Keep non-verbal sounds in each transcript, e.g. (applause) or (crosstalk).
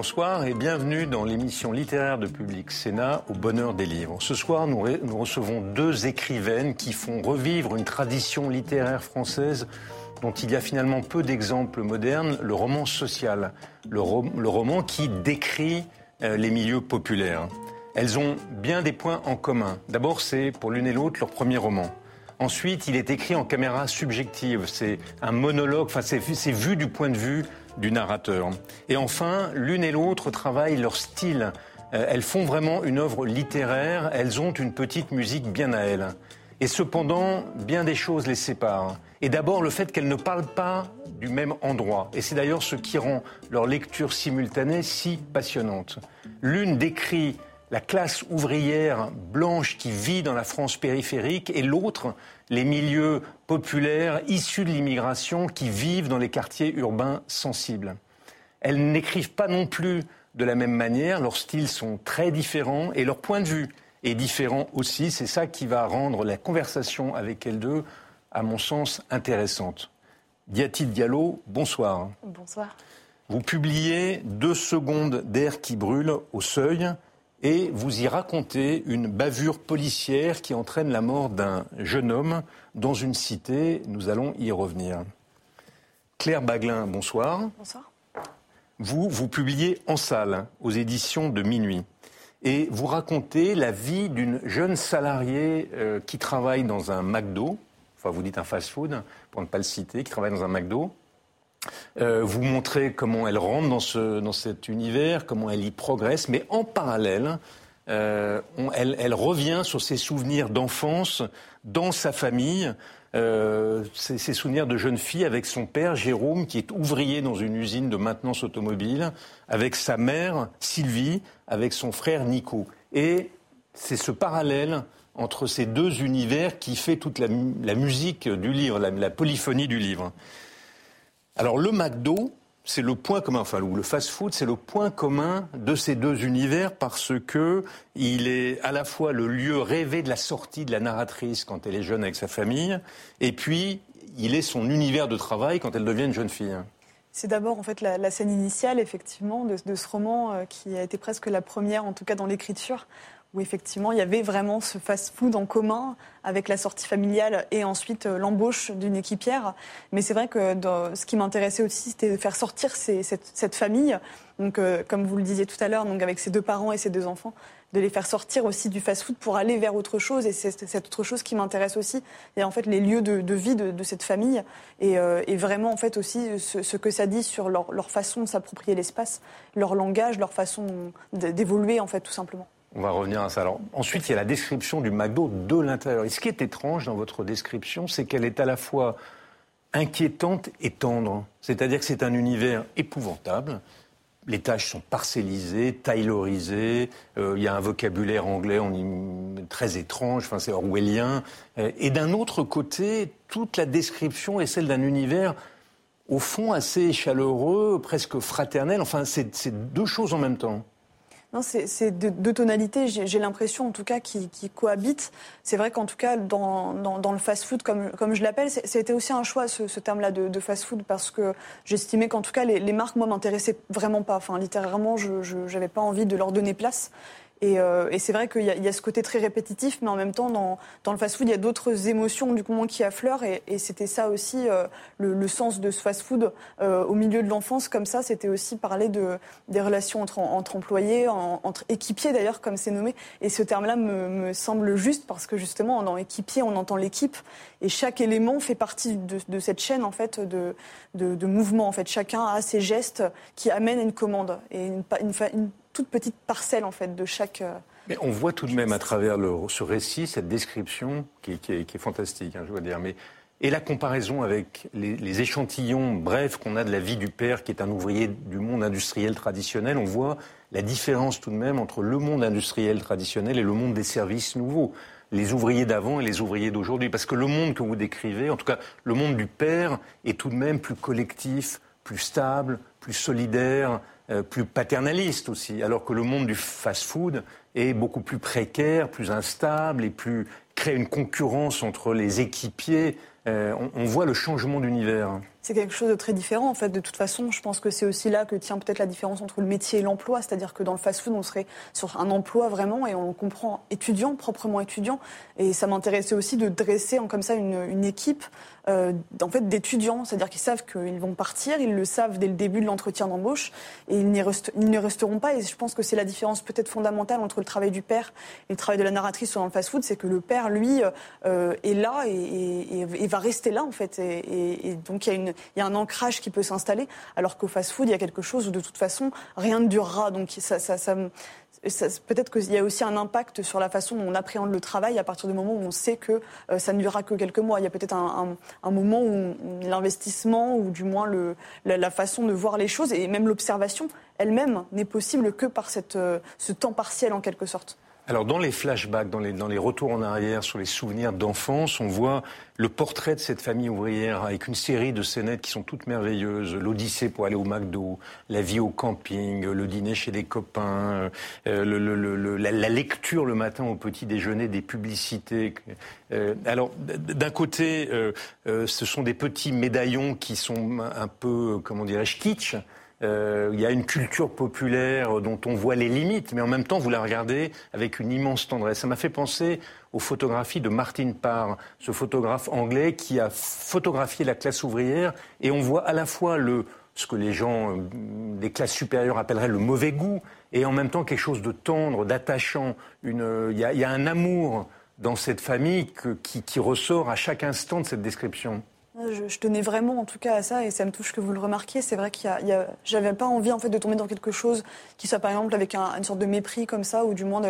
Bonsoir et bienvenue dans l'émission littéraire de Public Sénat au bonheur des livres. Ce soir, nous, recevons deux écrivaines qui font revivre une tradition littéraire française dont il y a finalement peu d'exemples modernes, le roman social, le roman qui décrit euh, les milieux populaires. Elles ont bien des points en commun. D'abord, c'est pour l'une et l'autre leur premier roman. Ensuite, il est écrit en caméra subjective. C'est un monologue, enfin, c'est vu du point de vue du narrateur. Et enfin, l'une et l'autre travaillent leur style. Euh, elles font vraiment une œuvre littéraire, elles ont une petite musique bien à elles. Et cependant, bien des choses les séparent. Et d'abord, le fait qu'elles ne parlent pas du même endroit. Et c'est d'ailleurs ce qui rend leur lecture simultanée si passionnante. L'une décrit la classe ouvrière blanche qui vit dans la France périphérique et l'autre, les milieux populaires issus de l'immigration qui vivent dans les quartiers urbains sensibles. Elles n'écrivent pas non plus de la même manière, leurs styles sont très différents et leur point de vue est différent aussi. C'est ça qui va rendre la conversation avec elles deux, à mon sens, intéressante. Diati Diallo, bonsoir. Bonsoir. Vous publiez Deux secondes d'air qui brûle au seuil et vous y racontez une bavure policière qui entraîne la mort d'un jeune homme dans une cité. Nous allons y revenir. Claire Baglin, bonsoir. Bonsoir. Vous, vous publiez En salle, aux éditions de Minuit. Et vous racontez la vie d'une jeune salariée euh, qui travaille dans un McDo, enfin vous dites un fast-food, pour ne pas le citer, qui travaille dans un McDo, euh, vous montrez comment elle rentre dans, ce, dans cet univers, comment elle y progresse, mais en parallèle, euh, elle, revient sur ses souvenirs d'enfance dans sa famille, euh, ses, ses, souvenirs de jeune fille avec son père Jérôme, qui est ouvrier dans une usine de maintenance automobile, avec sa mère Sylvie, avec son frère Nico. Et c'est ce parallèle entre ces deux univers qui fait toute la, musique du livre, la polyphonie du livre. Alors le McDo, c'est le point commun, enfin le fast-food, c'est le point commun de ces deux univers parce que il est à la fois le lieu rêvé de la sortie de la narratrice quand elle est jeune avec sa famille, et puis il est son univers de travail quand elle devient une jeune fille. C'est d'abord en fait la, scène initiale effectivement de, ce roman euh, qui a été presque la première, en tout cas dans l'écriture, où effectivement il y avait vraiment ce fast-food en commun avec la sortie familiale et ensuite euh, l'embauche d'une équipière. Mais c'est vrai que ce qui m'intéressait aussi, c'était de faire sortir cette, famille, donc euh, comme vous le disiez tout à l'heure, avec ses deux parents et ses deux enfants, de les faire sortir aussi du fast-food pour aller vers autre chose. Et c'est cette autre chose qui m'intéresse aussi. Et en fait, les lieux de, vie de, cette famille euh, et, vraiment en fait aussi ce, que ça dit sur leur, leur façon de s'approprier l'espace, leur langage, leur façon d'évoluer en fait tout simplement. On va revenir à ça. Ensuite, il y a la description du McDo de l'intérieur. Et ce qui est étrange dans votre description, c'est qu'elle est à la fois inquiétante et tendre. C'est-à-dire que c'est un univers épouvantable. Les tâches sont parcellisées, taylorisées. Euh, il y a un vocabulaire anglais très étrange. Enfin, c'est orwellien. Euh, et d'un autre côté, toute la description est celle d'un univers au fond assez chaleureux, presque fraternel. Enfin, c'est deux choses en même temps. Non, c'est deux, tonalités, j'ai l'impression en tout cas, qui, cohabitent. C'est vrai qu'en tout cas, dans, le fast-food, comme, comme je l'appelle, c'était aussi un choix, ce, terme-là de, fast-food, parce que j'estimais qu'en tout cas, les, les marques, moi, m'intéressaient vraiment pas. Enfin, littéralement, je n'avais pas envie de leur donner place. Euh, et, c'est vrai qu'il y, a ce côté très répétitif, mais en même temps, dans, le fast-food, il y a d'autres émotions du coup qui affleurent. Et, c'était ça aussi euh, le, sens de ce fast-food euh, au milieu de l'enfance, comme ça. C'était aussi parler de, des relations entre, entre employés, entre équipiers d'ailleurs, comme c'est nommé. Et ce terme-là me, semble juste parce que justement, dans équipier, on entend l'équipe. Et chaque élément fait partie de, cette chaîne en fait de, de, mouvement. En fait, chacun a ses gestes qui amènent une commande et une, une toute petite parcelle en fait de chaque. Euh, mais on voit tout de même à travers le, ce récit cette description qui, est, fantastique, hein, je dois dire. Mais et la comparaison avec les, échantillons brefs qu'on a de la vie du père, qui est un ouvrier du monde industriel traditionnel, on voit la différence tout de même entre le monde industriel traditionnel et le monde des services nouveaux. Les ouvriers d'avant et les ouvriers d'aujourd'hui. Parce que le monde que vous décrivez, en tout cas le monde du père, est tout de même plus collectif, plus stable, plus solidaire, euh, plus paternaliste aussi, alors que le monde du fast-food est beaucoup plus précaire, plus instable et plus crée une concurrence entre les équipiers. Euh, on, voit le changement d'univers. c'est quelque chose de très différent. En fait, de toute façon, je pense que c'est aussi là que tient peut-être la différence entre le métier et l'emploi. C'est-à-dire que dans le fast-food, on serait sur un emploi vraiment et on comprend étudiant, proprement étudiant. Et ça m'intéressait aussi de dresser comme ça une, équipe euh, en fait, d'étudiants. C'est-à-dire qu'ils savent qu'ils vont partir, ils le savent dès le début de l'entretien d'embauche et ils, n'y ne resteront pas. Et je pense que c'est la différence peut-être fondamentale entre le travail du père et le travail de la narratrice dans le fast-food. C'est que le père, lui, euh, est là et, va rester là, en fait. Et, donc, il y, a un ancrage qui peut s'installer. Alors qu'au fast-food, il y a quelque chose où, de toute façon, rien ne durera. Donc, peut-être qu'il y a aussi un impact sur la façon dont on appréhende le travail à partir du moment où on sait que euh, ça ne durera que quelques mois. Il y a peut-être un, moment où l'investissement ou du moins la, façon de voir les choses et même l'observation elle-même n'est possible que par euh, ce temps partiel en quelque sorte. Alors dans les flashbacks, dans les, dans les retours en arrière sur les souvenirs d'enfance, on voit le portrait de cette famille ouvrière avec une série de scénettes qui sont toutes merveilleuses. L'Odyssée pour aller au McDo, la vie au camping, le dîner chez des copains, euh, la, lecture le matin au petit déjeuner des publicités. Euh, alors d'un côté, euh, ce sont des petits médaillons qui sont un peu, comment dirais-je, kitsch. Euh, il y a une culture populaire dont on voit les limites, mais en même temps, vous la regardez avec une immense tendresse. Ça m'a fait penser aux photographies de Martin Parr, ce photographe anglais qui a photographié la classe ouvrière, et on voit à la fois le, ce que les gens euh, des classes supérieures appelleraient le mauvais goût, et en même temps quelque chose de tendre, d'attachant. Il y, y, a un amour dans cette famille que, qui, qui ressort à chaque instant de cette description. Je, tenais vraiment en tout cas à ça et ça me touche que vous le remarquiez. C'est vrai qu'il y a, j'avais pas envie en fait de tomber dans quelque chose qui soit par exemple avec une sorte de mépris comme ça ou du moins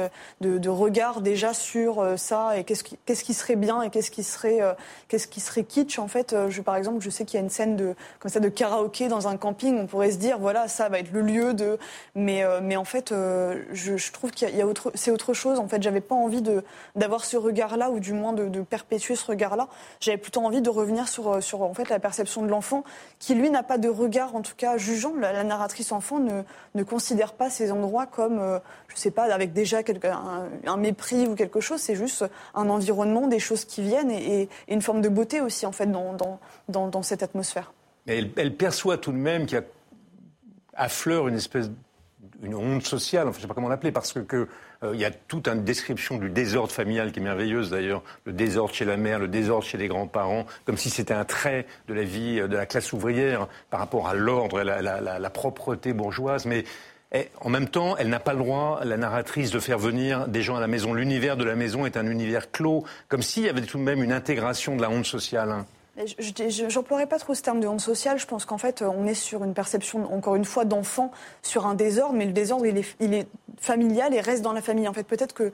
de, regard déjà sur euh, ça et qu'est-ce qui, serait bien et qu'est-ce qui serait euh, qu'est-ce qui serait kitsch en fait. Euh, par exemple, je sais qu'il y a une scène de comme ça de karaoké dans un camping. On pourrait se dire voilà ça va être le lieu de mais mais en fait je, trouve qu'il y a, autre c'est autre chose. En fait, j'avais pas envie de d'avoir ce regard là ou du moins de, de perpétuer ce regard là. J'avais plutôt envie de revenir sur sur en fait la perception de l'enfant, qui lui n'a pas de regard, en tout cas jugeant. La, narratrice enfant ne, ne, considère pas ces endroits comme, je euh, je sais pas, avec déjà un, mépris ou quelque chose. C'est juste un environnement, des choses qui viennent et, une forme de beauté aussi en fait dans, dans, dans, cette atmosphère. Mais elle, elle, perçoit tout de même qu'il y a affleure une espèce une honte sociale, enfin, je ne sais pas comment l'appeler, parce que euh, il y a toute une description du désordre familial qui est merveilleuse d'ailleurs, le désordre chez la mère, le désordre chez les grands-parents, comme si c'était un trait de la vie euh, de la classe ouvrière par rapport à l'ordre et la, la, propreté bourgeoise, mais eh, en même temps, elle n'a pas le droit, la narratrice, de faire venir des gens à la maison. L'univers de la maison est un univers clos, comme s'il y avait tout de même une intégration de la honte sociale. Hein. J'emploierais pas trop ce terme de honte sociale. Je pense qu'en fait, on est sur une perception, encore une fois, d'enfant sur un désordre, mais le désordre, il est, il est, familial et reste dans la famille. En fait, peut-être que,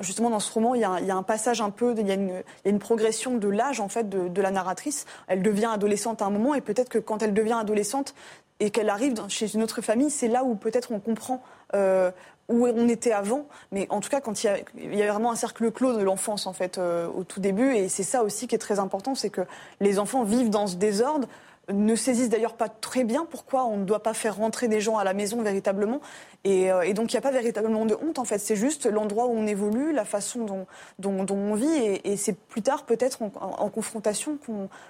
justement, dans ce roman, il y, a, un passage un peu, il y a une, progression de l'âge, en fait, de, de, la narratrice. Elle devient adolescente à un moment, et peut-être que quand elle devient adolescente et qu'elle arrive chez une autre famille, c'est là où peut-être on comprend euh, où on était avant, mais en tout cas quand il y a, il y a vraiment un cercle clos de l'enfance en fait euh, au tout début, et c'est ça aussi qui est très important, c'est que les enfants vivent dans ce désordre, ne saisissent d'ailleurs pas très bien pourquoi on ne doit pas faire rentrer des gens à la maison véritablement. Et, euh, donc il n'y a pas véritablement de honte en fait, c'est juste l'endroit où on évolue, la façon dont, on vit. Et, c'est plus tard peut-être en, confrontation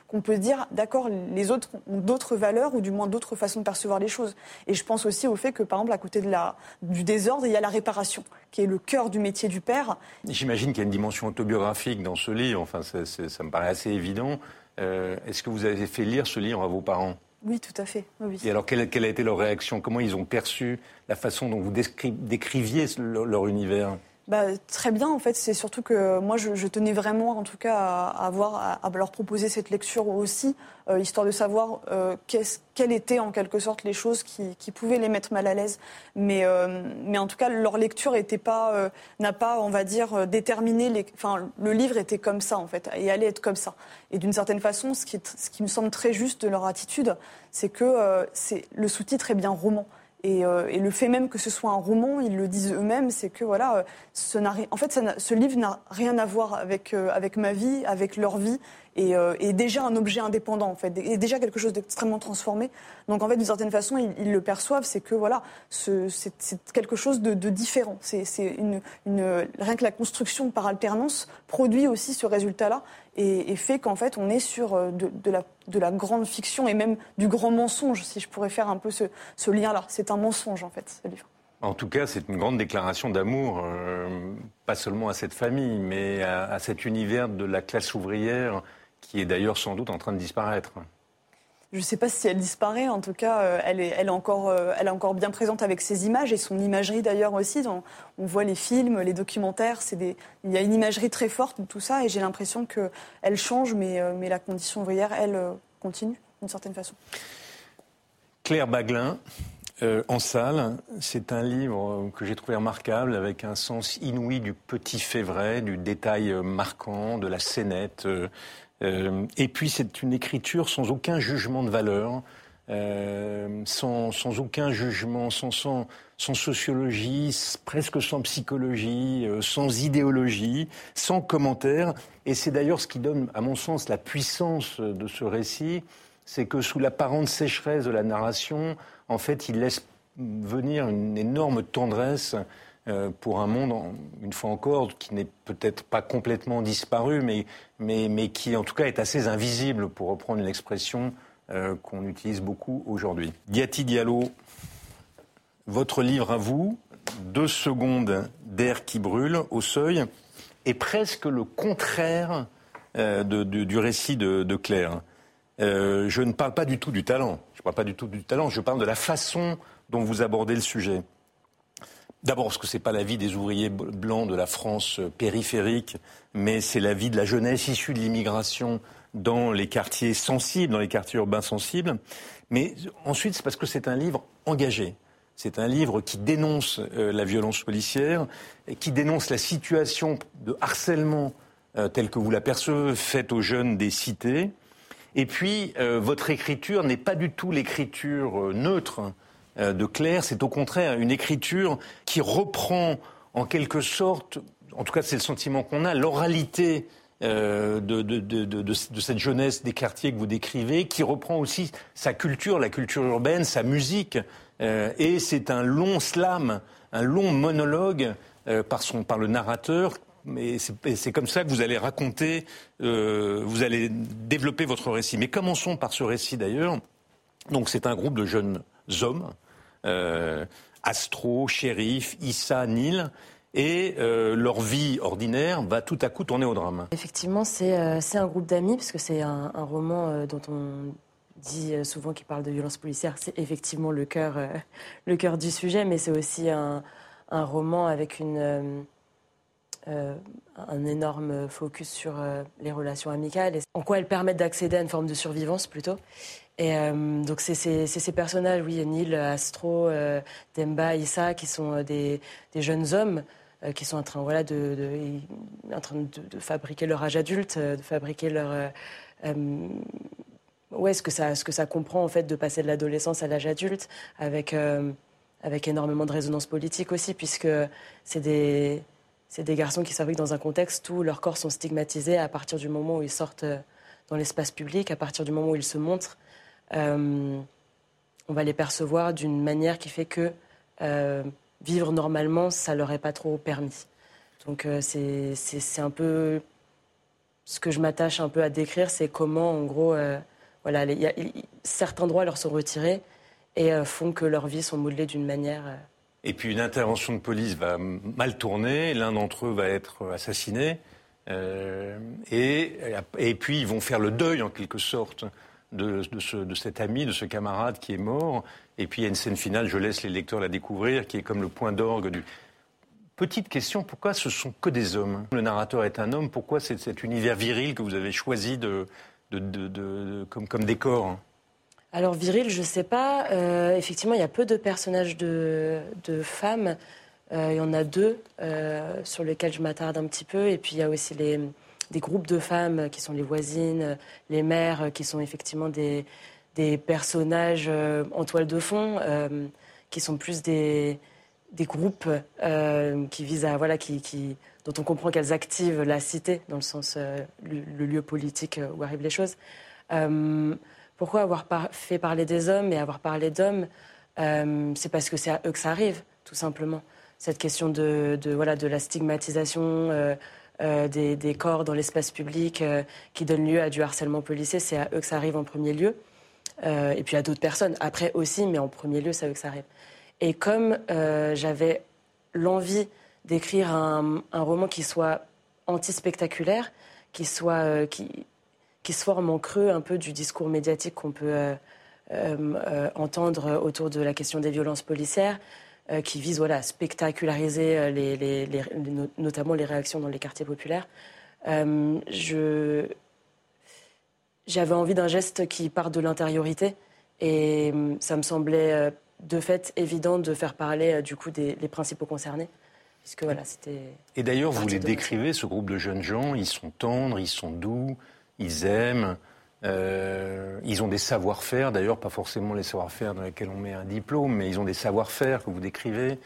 qu'on peut dire d'accord, les autres ont d'autres valeurs ou du moins d'autres façons de percevoir les choses. Et je pense aussi au fait que par exemple à côté de la, du désordre, il y a la réparation, qui est le cœur du métier du père. J'imagine qu'il y a une dimension autobiographique dans ce livre, enfin ça me paraît assez évident. Euh, est-ce que vous avez fait lire ce livre à vos parents? Oui, tout à fait. Et alors, quelle, a été leur réaction? Comment ils ont perçu la façon dont vous décriviez leur univers? Bah, très bien, en fait, c'est surtout que moi, je, tenais vraiment, en tout cas, à, avoir, à, leur proposer cette lecture aussi, euh, histoire de savoir euh, quelles étaient en quelque sorte les choses qui, qui pouvaient les mettre mal à l'aise. Mais, euh, mais en tout cas, leur lecture pas, n'a pas, on va dire, déterminé. Les, enfin, le livre était comme ça, en fait, et allait être comme ça. Et d'une certaine façon, ce qui, ce qui me semble très juste de leur attitude, c'est que c'est le sous-titre est bien roman. Euh, et, le fait même que ce soit un roman, ils le disent eux-mêmes, c'est que voilà, ce en fait, ce livre n'a rien à voir avec, euh, avec ma vie, avec leur vie. Est, déjà un objet indépendant, en fait, est déjà quelque chose d'extrêmement transformé. Donc, en fait, d'une certaine façon, ils, le perçoivent, c'est que, voilà, c'est quelque chose de, différent. C'est rien que la construction par alternance produit aussi ce résultat-là et, fait qu'en fait, on est sur euh, de, la, de, la, grande fiction et même du grand mensonge, si je pourrais faire un peu ce, ce lien-là. C'est un mensonge, en fait, ce livre. En tout cas, c'est une grande déclaration d'amour, euh, pas seulement à cette famille, mais à, cet univers de la classe ouvrière qui est d'ailleurs sans doute en train de disparaître. Je ne sais pas si elle disparaît, en tout cas, euh, elle, est, elle, est encore, euh, elle est encore bien présente avec ses images et son imagerie d'ailleurs aussi. On, voit les films, les documentaires, des, il y a une imagerie très forte de tout ça et j'ai l'impression qu'elle change, mais, mais la condition ouvrière, elle, continue d'une certaine façon. Claire Baglin, euh, en salle. C'est un livre que j'ai trouvé remarquable avec un sens inouï du petit fait vrai, du détail euh, marquant, de la scénette. Euh, et puis c'est une écriture sans aucun jugement de valeur, sans, sans, aucun jugement, sans, sans, sans, sociologie, presque sans psychologie, sans idéologie, sans commentaire. Et c'est d'ailleurs ce qui donne, à mon sens, la puissance de ce récit, c'est que sous l'apparente sécheresse de la narration, en fait, il laisse venir une énorme tendresse euh, pour un monde, une fois encore, qui n'est peut-être pas complètement disparu, mais, mais, qui en tout cas est assez invisible, pour reprendre une expression euh, qu'on utilise beaucoup aujourd'hui. Diati Diallo, votre livre à vous, Deux secondes d'air qui brûle au seuil, est presque le contraire euh, du récit de, Claire. je ne parle pas du tout du talent parle pas du tout du talent, je parle de la façon dont vous abordez le sujet. D'abord parce que ce n'est pas la vie des ouvriers blancs de la France euh, périphérique, mais c'est la vie de la jeunesse issue de l'immigration dans les quartiers sensibles, dans les quartiers urbains sensibles. Mais ensuite, c'est parce que c'est un livre engagé. C'est un livre qui dénonce euh, la violence policière, qui dénonce la situation de harcèlement euh, telle que vous l'apercevez faite aux jeunes des cités, et puis, votre écriture n'est pas du tout l'écriture neutre euh, de Claire, c'est au contraire une écriture qui reprend en quelque sorte, en tout cas c'est le sentiment qu'on a, l'oralité de, de, cette jeunesse des quartiers que vous décrivez, qui reprend aussi sa culture, la culture urbaine, sa musique. et c'est un long slam, un long monologue par, son, par le narrateur mais c'est comme ça que vous allez raconter, euh, vous allez développer votre récit. Mais commençons par ce récit d'ailleurs. Donc c'est un groupe de jeunes hommes, euh, Astro, Shérif, Issa, Nil, et euh, leur vie ordinaire va tout à coup tourner au drame. Effectivement, c'est un groupe d'amis, parce que c'est un, roman dont on dit souvent qu'il parle de violence policière. C'est effectivement le cœur, le cœur du sujet, mais c'est aussi un, un, roman avec une euh, un énorme focus sur euh, les relations amicales et en quoi elles permettent d'accéder à une forme de survivance plutôt? Et euh, donc c'est ces personnages, oui, Neil, Astro, Demba, Issa, qui sont des, jeunes hommes qui sont en train, de, fabriquer leur âge adulte, de fabriquer leur ouais, ce que ça, ce que ça comprend en fait de passer de l'adolescence à l'âge adulte, avec avec énormément de résonance politique aussi, puisque c'est des c'est des garçons qui fabriquent dans un contexte où leurs corps sont stigmatisés à partir du moment où ils sortent euh, dans l'espace public, à partir du moment où ils se montrent. Euh, on va les percevoir d'une manière qui fait que euh, vivre normalement, ça leur est pas trop permis. Donc c'est un peu ce que je m'attache un peu à décrire, c'est comment, en gros, voilà, certains droits leur sont retirés et font que leurs vies sont modelées d'une manière et puis une intervention de police va mal tourner, l'un d'entre eux va être assassiné, euh, et, et, puis ils vont faire le deuil en quelque sorte de, ce, de, cet ami, de ce camarade qui est mort. Et puis il y a une scène finale, je laisse les lecteurs la découvrir, qui est comme le point d'orgue du... Petite question, pourquoi ce sont que des hommes? Le narrateur est un homme, pourquoi c'est cet univers viril que vous avez choisi de, de comme, comme décor? Alors viril, je ne sais pas. Euh, effectivement, il y a peu de personnages de, femmes. Euh, il y en a deux euh, sur lesquels je m'attarde un petit peu. Et puis il y a aussi les, des groupes de femmes qui sont les voisines, les mères, qui sont effectivement des, des personnages en toile de fond, qui sont plus des, des groupes qui visent à voilà qui, qui, dont on comprend qu'elles activent la cité dans le sens le, lieu politique où arrivent les choses. pourquoi avoir fait parler des hommes et avoir parlé d'hommes C'est parce que c'est à eux que ça arrive, tout simplement. Cette question de, de voilà de la stigmatisation euh, des, corps dans l'espace public euh, qui donnent lieu à du harcèlement policier, c'est à eux que ça arrive en premier lieu. Euh, et puis à d'autres personnes, après aussi, mais en premier lieu, c'est à eux que ça arrive. Et comme j'avais l'envie d'écrire un, roman qui soit anti-spectaculaire, qui, soit, qui, qui se forme en creux un peu du discours médiatique qu'on peut entendre autour de la question des violences policières, qui vise voilà, à spectaculariser euh, les, notamment les réactions dans les quartiers populaires. Euh, je, j'avais envie d'un geste qui part de l'intériorité et ça me semblait de fait évident de faire parler du coup des les principaux concernés. Puisque, voilà, et d'ailleurs, vous les décrivez, ce groupe de jeunes gens, ils sont tendres, ils sont doux, ils aiment, euh, ils ont des savoir-faire, d'ailleurs pas forcément les savoir-faire dans lesquels on met un diplôme, mais ils ont des savoir-faire que vous décrivez.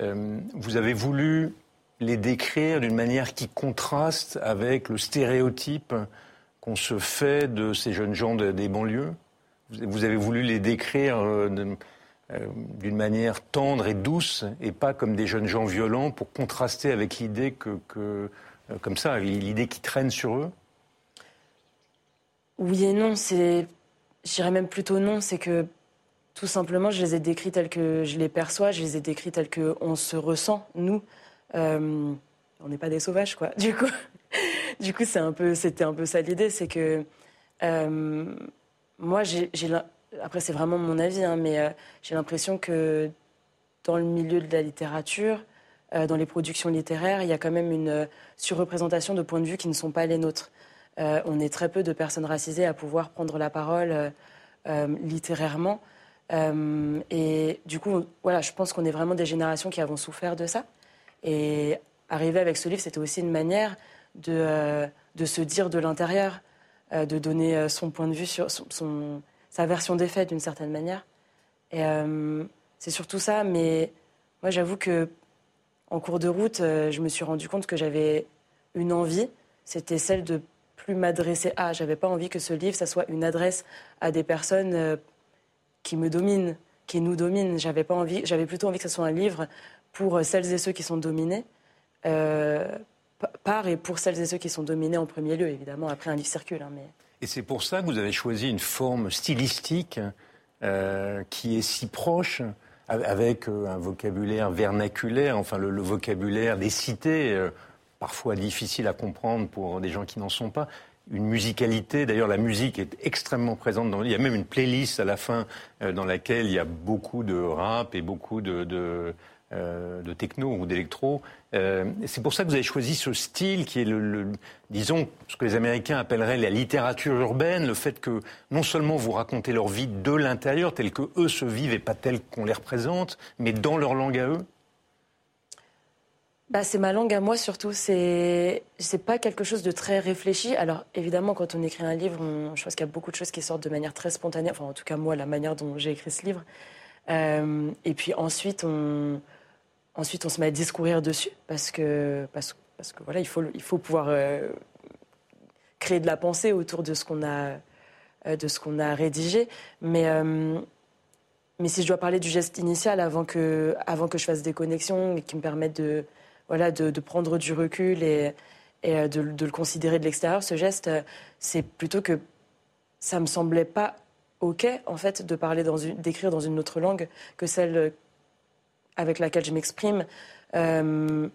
Euh, vous avez voulu les décrire d'une manière qui contraste avec le stéréotype qu'on se fait de ces jeunes gens des banlieues. Vous avez voulu les décrire euh, d'une manière tendre et douce et pas comme des jeunes gens violents pour contraster avec l'idée que, comme ça, l'idée qui traîne sur eux. Oui et non, c'est. Je dirais même plutôt non, c'est que tout simplement, je les ai décrits tels que je les perçois, je les ai décrits tels qu'on se ressent, nous. Euh, on n'est pas des sauvages, quoi. Du coup, (laughs) du coup c'est un peu, c'était un peu ça l'idée, c'est que euh, moi, j'ai, après c'est vraiment mon avis, hein, mais euh, j'ai l'impression que dans le milieu de la littérature, dans les productions littéraires, il y a quand même une surreprésentation de points de vue qui ne sont pas les nôtres. Euh, on est très peu de personnes racisées à pouvoir prendre la parole euh, euh, littérairement. et du coup, voilà, je pense qu'on est vraiment des générations qui avons souffert de ça. Et arriver avec ce livre, c'était aussi une manière de, se dire de l'intérieur, de donner son point de vue sur sa version des faits d'une certaine manière. Et c'est surtout ça, mais moi j'avoue que en cours de route, je me suis rendu compte que j'avais une envie, c'était celle de plus m'adresser à. J'avais pas envie que ce livre, ça soit une adresse à des personnes euh, qui me dominent, qui nous dominent. J'avais pas envie, j'avais plutôt envie que ce soit un livre pour euh, celles et ceux qui sont dominés, euh, par et pour celles et ceux qui sont dominés en premier lieu, évidemment. Après, un livre circule. Hein, mais... Et c'est pour ça que vous avez choisi une forme stylistique qui est si proche avec un vocabulaire vernaculaire, enfin le, le vocabulaire des cités parfois difficile à comprendre pour des gens qui n'en sont pas. Une musicalité, d'ailleurs la musique est extrêmement présente Il y a même une playlist à la fin euh, dans laquelle il y a beaucoup de rap et beaucoup de, de, euh, techno ou d'électro. Euh, c'est pour ça que vous avez choisi ce style qui est le, disons, ce que les Américains appelleraient la littérature urbaine, le fait que non seulement vous racontez leur vie de l'intérieur, telle que eux se vivent et pas telle qu'on les représente, mais dans leur langue à eux bah, c'est ma langue à moi surtout. C'est pas quelque chose de très réfléchi. Alors évidemment, quand on écrit un livre, je pense qu'il y a beaucoup de choses qui sortent de manière très spontanée. Enfin, en tout cas moi, la manière dont j'ai écrit ce livre. Euh, et puis ensuite, on ensuite on se met à discourir dessus parce que parce, que voilà, il faut il faut pouvoir euh, créer de la pensée autour de ce qu'on a euh, de ce a rédigé. Mais mais si je dois parler du geste initial avant que, avant que je fasse des connexions et qui me permettent de, voilà, de, prendre du recul et, euh, de, le considérer de l'extérieur, ce geste, euh, c'est plutôt que ça me semblait pas ok en fait de parler dans d'écrire dans une autre langue que celle avec laquelle je m'exprime. Euh,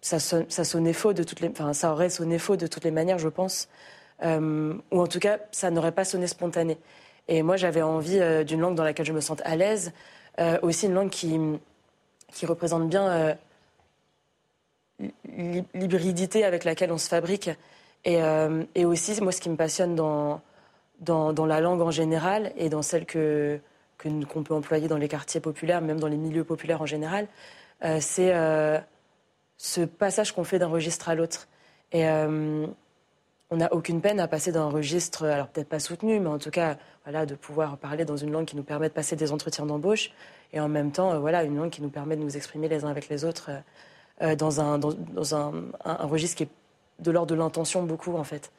ça, ça, sonnait faux de toutes les, enfin, ça aurait sonné faux de toutes les manières, je pense, ou en tout cas, ça n'aurait pas sonné spontané. Et moi, j'avais envie d'une langue dans laquelle je me sente à l'aise, aussi une langue qui, qui représente bien l'hybridité avec laquelle on se fabrique. Et, euh, et, aussi, moi, ce qui me passionne dans, dans, la langue en général et dans celle que qu'on peut employer dans les quartiers populaires, même dans les milieux populaires en général, euh, c'est euh, ce passage qu'on fait d'un registre à l'autre. Et, on n'a aucune peine à passer d'un registre, alors peut-être pas soutenu, mais en tout cas, voilà, de pouvoir parler dans une langue qui nous permet de passer des entretiens d'embauche et en même temps, voilà, une langue qui nous permet de nous exprimer les uns avec les autres dans, un, dans, un, registre qui est de l'ordre de l'intention beaucoup, en fait.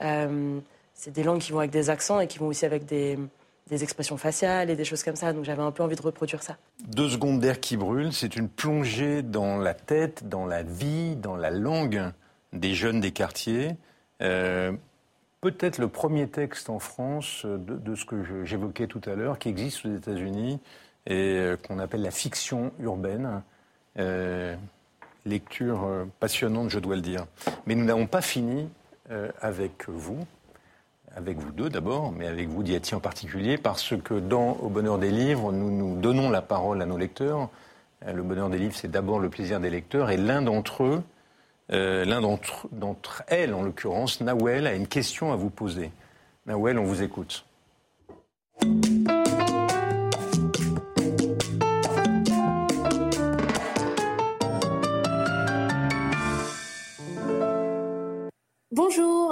c'est des langues qui vont avec des accents et qui vont aussi avec des, des expressions faciales et des choses comme ça. Donc j'avais un peu envie de reproduire ça. Deux secondes d'air qui brûle, c'est une plongée dans la tête, dans la vie, dans la langue des jeunes des quartiers. Euh, peut-être le premier texte en France de, ce que j'évoquais tout à l'heure, qui existe aux États-Unis et euh, qu'on appelle la fiction urbaine. Euh, lecture passionnante, je dois le dire. Mais nous n'avons pas fini avec vous avec vous deux d'abord, mais avec vous, Diati en particulier, parce que dans Au bonheur des livres, nous nous donnons la parole à nos lecteurs. Euh, le bonheur des livres, c'est d'abord le plaisir des lecteurs, et l'un d'entre eux, euh, l'un d'entre elles, en l'occurrence, Nawel, a une question à vous poser. Nawel, on vous écoute.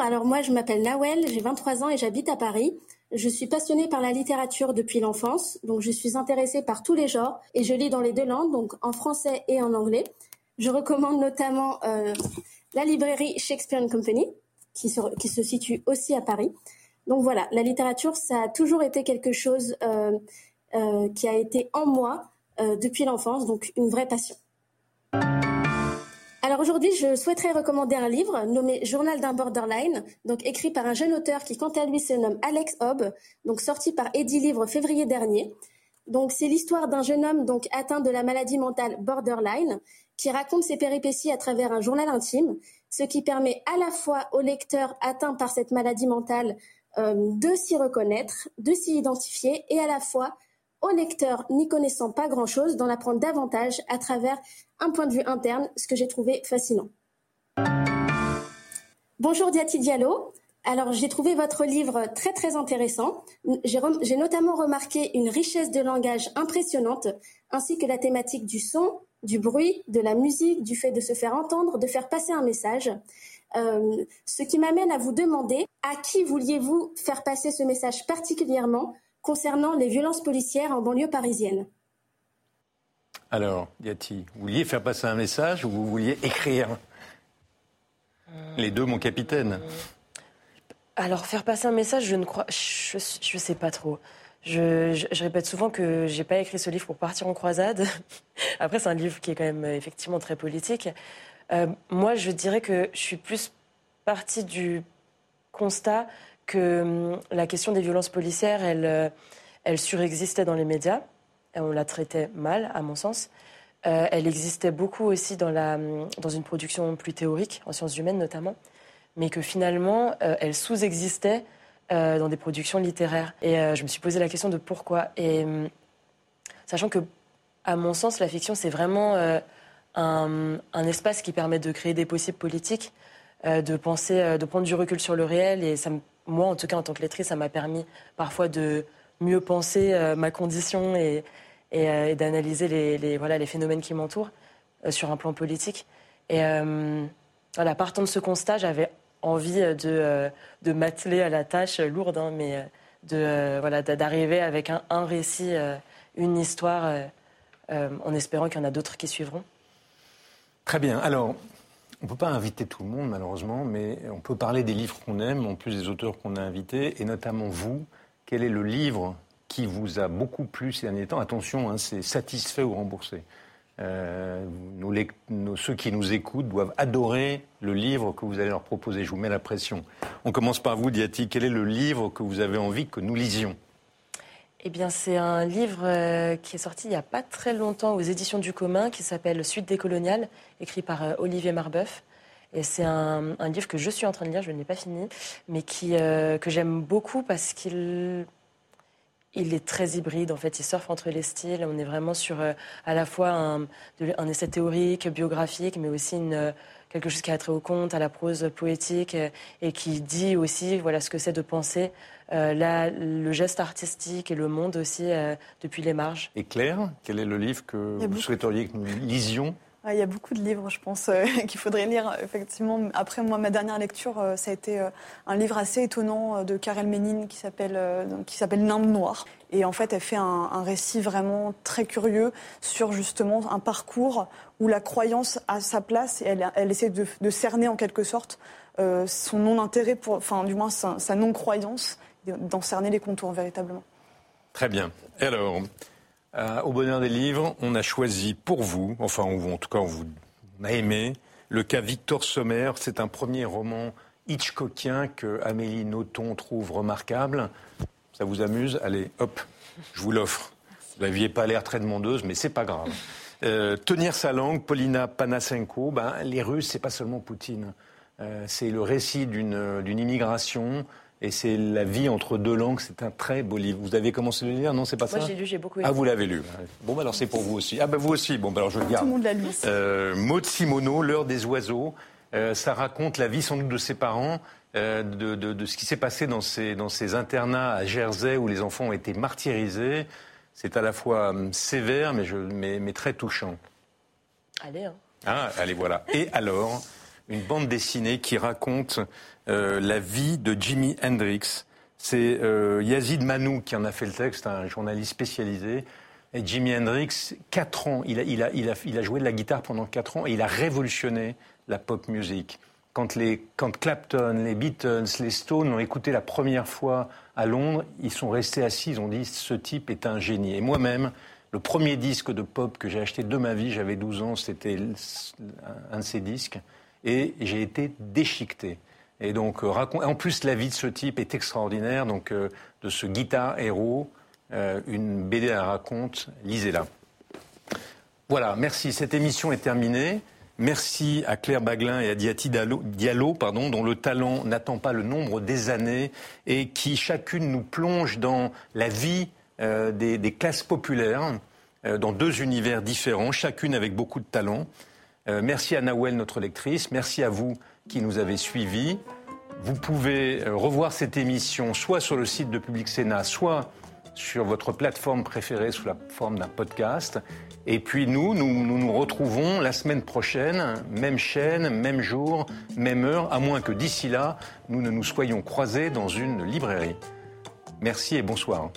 Alors moi je m'appelle Nawel, j'ai 23 ans et j'habite à Paris. Je suis passionnée par la littérature depuis l'enfance, donc je suis intéressée par tous les genres et je lis dans les deux langues, donc en français et en anglais. Je recommande notamment euh, la librairie Shakespeare Company, qui se, situe aussi à Paris. Donc voilà, la littérature, ça a toujours été quelque chose euh, euh, qui a été en moi depuis l'enfance, donc une vraie passion. Alors aujourd'hui, je souhaiterais recommander un livre nommé Journal d'un borderline, donc écrit par un jeune auteur qui, quant à lui, se nomme Alex Hobb, donc sorti par Eddie Livre février dernier. Donc c'est l'histoire d'un jeune homme donc atteint de la maladie mentale borderline qui raconte ses péripéties à travers un journal intime, ce qui permet à la fois au lecteur atteint par cette maladie mentale euh, de s'y reconnaître, de s'y identifier et à la fois au lecteur n'y connaissant pas grand-chose d'en apprendre davantage à travers un point de vue interne, ce que j'ai trouvé fascinant. Bonjour Diati Diallo. Alors j'ai trouvé votre livre très très intéressant. J'ai notamment remarqué une richesse de langage impressionnante, ainsi que la thématique du son, du bruit, de la musique, du fait de se faire entendre, de faire passer un message. Euh, ce qui m'amène à vous demander à qui vouliez-vous faire passer ce message particulièrement concernant les violences policières en banlieue parisienne. Alors, Yati, vous vouliez faire passer un message ou vous vouliez écrire Les deux, mon capitaine? Alors, faire passer un message, je ne crois. Je ne sais pas trop. Je, répète souvent que j'ai pas écrit ce livre pour partir en croisade. (laughs) Après, c'est un livre qui est quand même effectivement très politique. Euh, moi, je dirais que je suis plus partie du constat que hum, la question des violences policières, elle, euh, elle surexistait dans les médias. Et on la traitait mal, à mon sens. Euh, elle existait beaucoup aussi dans, la, hum, dans une production plus théorique, en sciences humaines notamment, mais que finalement, euh, elle sous-existait dans des productions littéraires. Et je me suis posé la question de pourquoi. Et hum, sachant que, à mon sens, la fiction, c'est vraiment un, un, espace qui permet de créer des possibles politiques, de penser, de prendre du recul sur le réel, et ça me moi, en tout cas, en tant que lettrée, ça m'a permis parfois de mieux penser euh, ma condition et, euh, d'analyser les, voilà, les phénomènes qui m'entourent euh, sur un plan politique. Et voilà, partant de ce constat, j'avais envie de, de m'atteler à la tâche lourde, hein, mais de, voilà, d'arriver avec un, un récit, une histoire, en espérant qu'il y en a d'autres qui suivront. Très bien. Alors, on ne peut pas inviter tout le monde, malheureusement, mais on peut parler des livres qu'on aime, en plus des auteurs qu'on a invités, et notamment vous. Quel est le livre qui vous a beaucoup plu ces derniers temps? Attention, hein, c'est satisfait ou remboursé. Euh, ceux qui nous écoutent doivent adorer le livre que vous allez leur proposer. Je vous mets la pression. On commence par vous, Diati. Quel est le livre que vous avez envie que nous lisions? Eh bien, c'est un livre euh, qui est sorti il n'y a pas très longtemps aux éditions du commun, qui s'appelle Suite des coloniales, écrit par euh, Olivier Marbeuf. Et c'est un, livre que je suis en train de lire, je ne l'ai pas fini, mais qui, euh, que j'aime beaucoup parce qu'il il est très hybride. En fait, il surfe entre les styles. On est vraiment sur à la fois un, un, essai théorique, biographique, mais aussi une, quelque chose qui a trait au conte, à la prose poétique, et qui dit aussi voilà ce que c'est de penser euh, le geste artistique et le monde aussi euh, depuis les marges. Et Claire, quel est le livre que vous souhaiteriez que nous lisions il y a beaucoup de livres, je pense, euh, (laughs) qu'il faudrait lire. Effectivement, après moi, ma dernière lecture, euh, ça a été euh, un livre assez étonnant de Karel Ménine qui s'appelle Nimbe noir. Et en fait, elle fait un, récit vraiment très curieux sur justement un parcours où la croyance a sa place et elle, elle essaie de, cerner en quelque sorte son non-intérêt, enfin du moins sa, sa non-croyance, d'en cerner les contours véritablement. Très bien. Alors, euh, au bonheur des livres, on a choisi pour vous, enfin en tout cas on vous a aimé, le cas Victor Sommer. C'est un premier roman Hitchcockien que Amélie Nothomb trouve remarquable. Ça vous amuse? Allez, hop, je vous l'offre. Vous n'aviez pas l'air très demandeuse, mais c'est pas grave. Euh, tenir sa langue, Polina Panasenko, ben, les Russes, c'est pas seulement Poutine. Euh, c'est le récit d'une immigration et c'est La vie entre deux langues. C'est un très beau livre. Vous avez commencé à le lire Non, c'est pas ça Moi, j'ai lu, j'ai beaucoup aimé. Ah, vous l'avez lu. Bon, bah, alors c'est pour vous aussi. Ah, ben vous aussi. Bon, bah, alors je le garde. Tout le monde l'a lu. Euh, Maud Simoneau, L'heure des oiseaux. Euh, ça raconte la vie sans doute de ses parents. Euh, de, de, de, ce qui s'est passé dans ces, dans ces internats à Jersey où les enfants ont été martyrisés. C'est à la fois hum, sévère mais, je, mais, mais très touchant. Allez, hein. Ah, allez, voilà. Et alors, une bande dessinée qui raconte euh, la vie de Jimi Hendrix. C'est euh, Yazid Manou qui en a fait le texte, un journaliste spécialisé. Et Jimi Hendrix, quatre ans, il a, joué de la guitare pendant quatre ans et il a révolutionné la pop music. Quand, les, quand Clapton, les Beatles, les Stones ont écouté la première fois à Londres, ils sont restés assis, ils ont dit ce type est un génie. Et moi-même, le premier disque de pop que j'ai acheté de ma vie, j'avais 12 ans, c'était un de ces disques, et j'ai été déchiqueté. Et donc, euh, en plus, la vie de ce type est extraordinaire. Donc, euh, de ce guitare héros, euh, une BD à raconte, lisez-la. Voilà, merci. Cette émission est terminée. Merci à Claire Baglin et à Diati Diallo, pardon, dont le talent n'attend pas le nombre des années et qui chacune nous plonge dans la vie des, classes populaires, dans deux univers différents, chacune avec beaucoup de talent. Merci à Nawel, notre lectrice. Merci à vous qui nous avez suivis. Vous pouvez euh, revoir cette émission soit sur le site de Public Sénat, soit sur votre plateforme préférée sous la forme d'un podcast. Et puis nous, nous, nous retrouvons la semaine prochaine, même chaîne, même jour, même heure, à moins que d'ici là, nous ne nous soyons croisés dans une librairie. Merci et bonsoir.